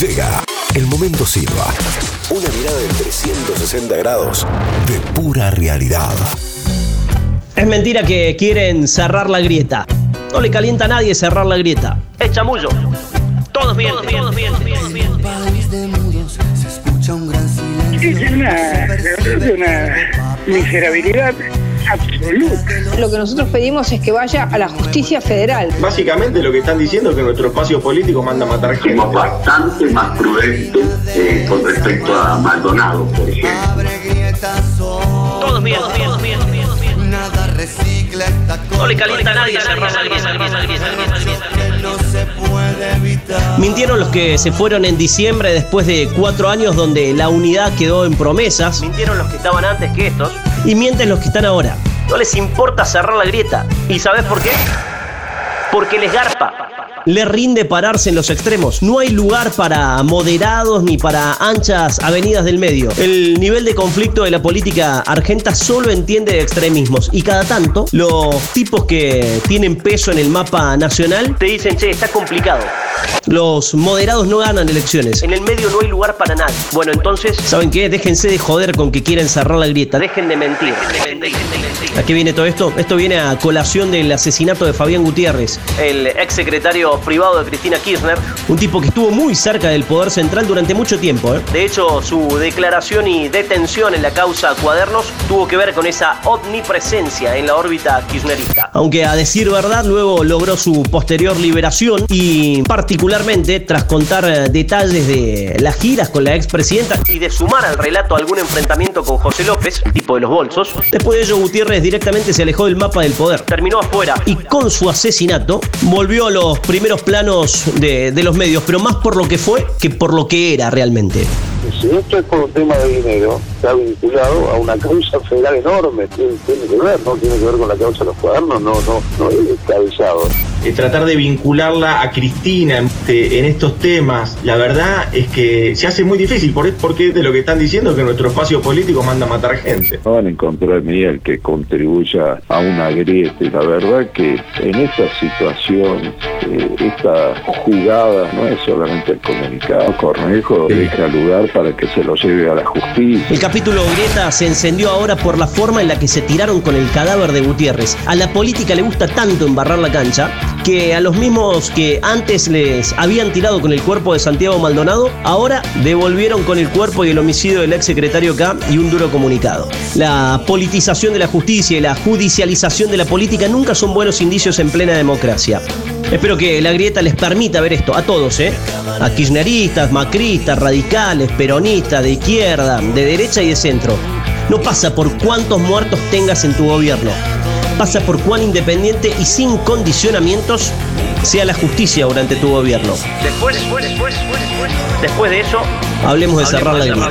Llega el momento Silva. Una mirada de 360 grados de pura realidad. Es mentira que quieren cerrar la grieta. No le calienta a nadie cerrar la grieta. Es chamullo. Todos bien, todos bien, todos bien. Es una, es una miserabilidad absoluta. Lo que nosotros pedimos es que vaya a la justicia federal. Básicamente lo que están diciendo es que nuestro espacio político manda a matar gente. Somos bastante más prudentes eh, con respecto a Maldonado, por ejemplo. Todos bien, todos bien, todos bien. No le calienta a nadie. Mintieron los que se fueron en diciembre después de cuatro años donde la unidad quedó en promesas. Mintieron los que estaban antes que estos. Y mienten los que están ahora. No les importa cerrar la grieta. ¿Y sabes por qué? Porque les garpa. Le rinde pararse en los extremos. No hay lugar para moderados ni para anchas avenidas del medio. El nivel de conflicto de la política argenta solo entiende extremismos. Y cada tanto, los tipos que tienen peso en el mapa nacional te dicen, che, está complicado. Los moderados no ganan elecciones. En el medio no hay lugar para nadie. Bueno, entonces, ¿saben qué? Déjense de joder con que quieren cerrar la grieta. Dejen de mentir. ¿A qué viene todo esto? Esto viene a colación del asesinato de Fabián Gutiérrez, el ex secretario privado de Cristina Kirchner, un tipo que estuvo muy cerca del poder central durante mucho tiempo. ¿eh? De hecho, su declaración y detención en la causa Cuadernos tuvo que ver con esa omnipresencia en la órbita kirchnerista. Aunque a decir verdad, luego logró su posterior liberación y particularmente tras contar eh, detalles de las giras con la expresidenta y de sumar al relato algún enfrentamiento con José López, tipo de los bolsos, después de ello Gutiérrez directamente se alejó del mapa del poder, terminó afuera y con su asesinato volvió a los primeros planos de, de los medios, pero más por lo que fue que por lo que era realmente. Si esto es por un tema de dinero, está vinculado a una causa federal enorme. Tiene, tiene que ver, ¿no? Tiene que ver con la causa de los cuadernos, no, no, no es descabellado. Eh, tratar de vincularla a Cristina este, en estos temas, la verdad es que se hace muy difícil, por- porque de lo que están diciendo que nuestro espacio político manda a matar gente. No van a encontrar en ella el que contribuya a una grieta. Y la verdad que en esta situación, eh, esta jugada no es solamente el comunicado. Cornejo deja lugar para que se lo lleve a la justicia. El capítulo Grieta se encendió ahora por la forma en la que se tiraron con el cadáver de Gutiérrez. A la política le gusta tanto embarrar la cancha que a los mismos que antes les habían tirado con el cuerpo de Santiago Maldonado, ahora devolvieron con el cuerpo y el homicidio del ex secretario K y un duro comunicado. La politización de la justicia y la judicialización de la política nunca son buenos indicios en plena democracia. Espero que la grieta les permita ver esto a todos, ¿eh? A kirchneristas, macristas, radicales, peronistas, de izquierda, de derecha y de centro. No pasa por cuántos muertos tengas en tu gobierno. Pasa por cuán independiente y sin condicionamientos sea la justicia durante tu gobierno. Después, después, después, después de eso, hablemos de cerrar la grieta.